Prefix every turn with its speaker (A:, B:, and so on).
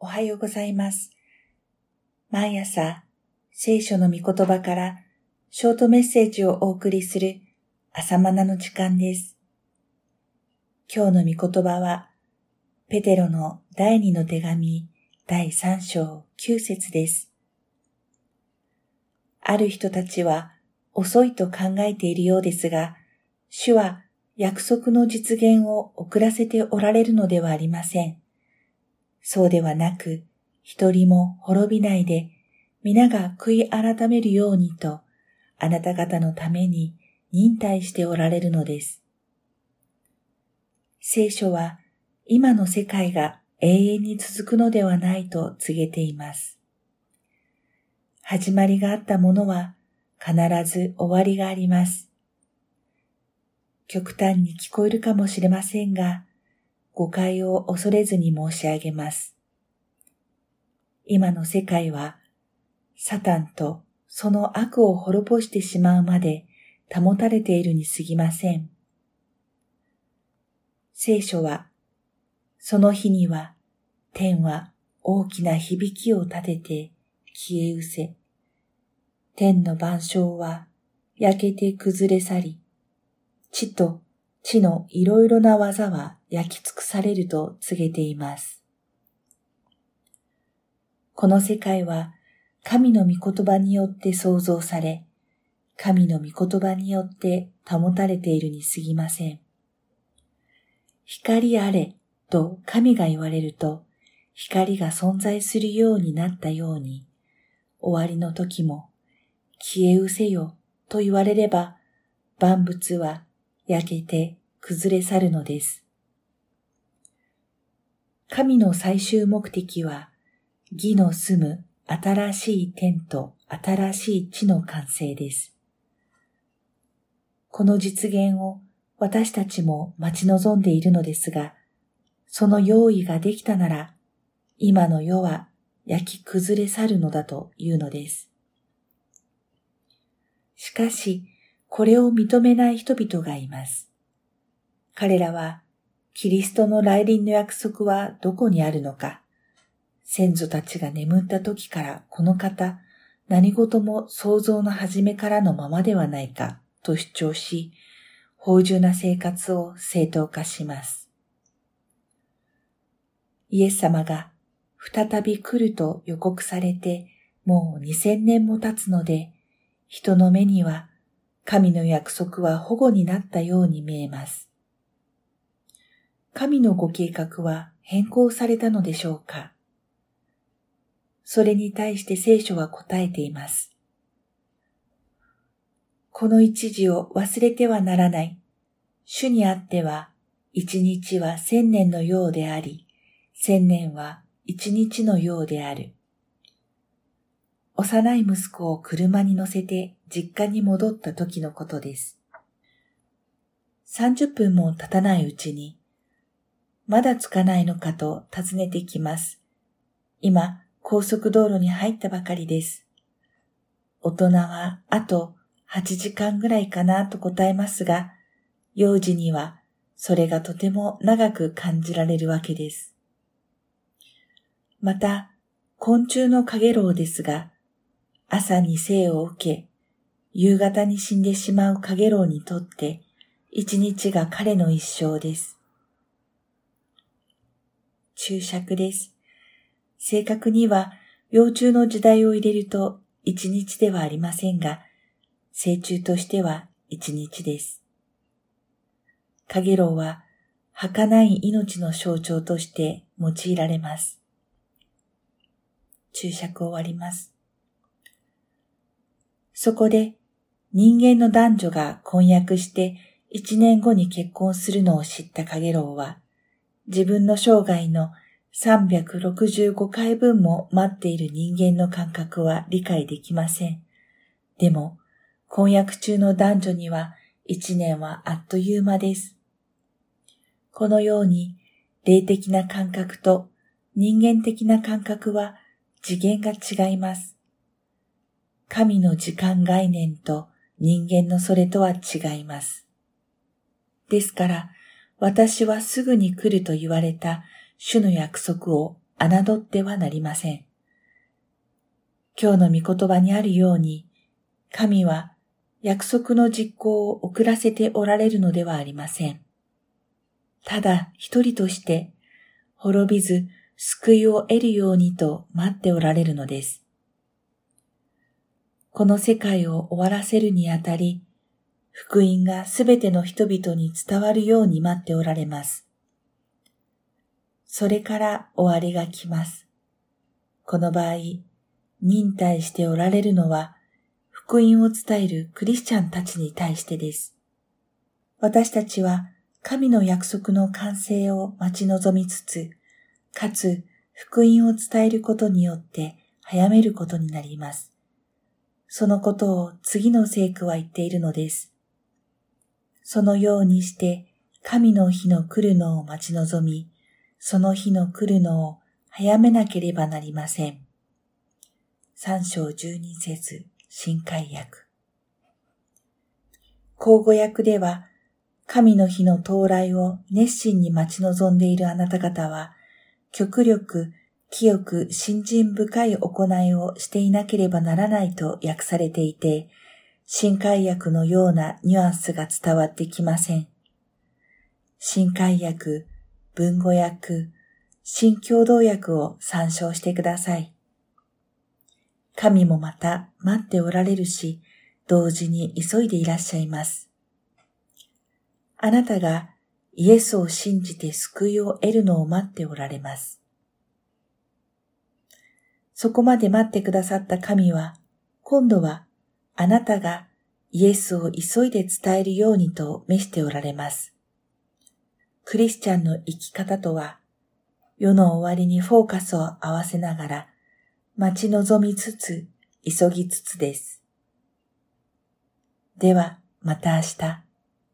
A: おはようございます。毎朝、聖書の御言葉からショートメッセージをお送りする朝マナの時間です。今日の御言葉は、ペテロの第二の手紙第三章九節です。ある人たちは遅いと考えているようですが、主は約束の実現を遅らせておられるのではありません。そうではなく、一人も滅びないで、皆が悔い改めるようにと、あなた方のために忍耐しておられるのです。聖書は、今の世界が永遠に続くのではないと告げています。始まりがあったものは必ず終わりがあります。極端に聞こえるかもしれませんが、誤解を恐れずに申し上げます。今の世界は、サタンとその悪を滅ぼしてしまうまで保たれているに過ぎません。聖書は、その日には天は大きな響きを立てて消え失せ、天の万象は焼けて崩れ去り、地と地のいろいろな技は焼き尽くされると告げています。この世界は神の御言葉によって創造され、神の御言葉によって保たれているに過ぎません。光あれと神が言われると、光が存在するようになったように、終わりの時も消え失せよと言われれば、万物は焼けて崩れ去るのです。神の最終目的は、義の住む新しい天と新しい地の完成です。この実現を私たちも待ち望んでいるのですが、その用意ができたなら、今の世は焼き崩れ去るのだというのです。しかし、これを認めない人々がいます。彼らは、キリストの来臨の約束はどこにあるのか、先祖たちが眠った時からこの方、何事も想像の始めからのままではないかと主張し、芳醇な生活を正当化します。イエス様が再び来ると予告されてもう2000年も経つので、人の目には神の約束は保護になったように見えます。神のご計画は変更されたのでしょうか？それに対して聖書は答えています。この一時を忘れてはならない。主にあっては、一日は千年のようであり、千年は一日のようである。幼い息子を車に乗せて実家に戻った時のことです。30分も経たないうちに、まだ着かないのかと尋ねてきます。今、高速道路に入ったばかりです。大人はあと8時間ぐらいかなと答えますが、幼児にはそれがとても長く感じられるわけです。また、昆虫のかげろうですが、朝に生を受け、夕方に死んでしまうかげろうにとって、一日が彼の一生です。注釈です。正確には、幼虫の時代を入れると一日ではありませんが、成虫としては一日です。かげろうは、儚い命の象徴として用いられます。注釈終わります。そこで人間の男女が婚約して一年後に結婚するのを知ったカゲロウは、自分の生涯の365回分も待っている人間の感覚は理解できません。でも、婚約中の男女には一年はあっという間です。このように、霊的な感覚と人間的な感覚は次元が違います。神の時間概念と人間のそれとは違います。ですから、私はすぐに来ると言われた主の約束を侮ってはなりません。今日の御言葉にあるように、神は約束の実行を遅らせておられるのではありません。ただ一人として滅びず救いを得るようにと待っておられるのです。この世界を終わらせるにあたり、福音がすべての人々に伝わるように待っておられます。それから終わりが来ます。この場合、忍耐しておられるのは、福音を伝えるクリスチャンたちに対してです。私たちは神の約束の完成を待ち望みつつ、かつ福音を伝えることによって早めることになります。そのことを次の聖句は言っているのです。そのようにして神の日の来るのを待ち望み、その日の来るのを早めなければなりません。三章十二節新海訳。口語訳では、神の日の到来を熱心に待ち望んでいるあなた方は、極力、清く信心深い行いをしていなければならないと訳されていて、新海訳のようなニュアンスが伝わってきません。新海訳、文語訳、新共同訳を参照してください。神もまた待っておられるし、同時に急いでいらっしゃいます。あなたがイエスを信じて救いを得るのを待っておられます。そこまで待ってくださった神は、今度はあなたがイエスを急いで伝えるようにと召しておられます。クリスチャンの生き方とは、世の終わりにフォーカスを合わせながら、待ち望みつつ、急ぎつつです。では、また明日。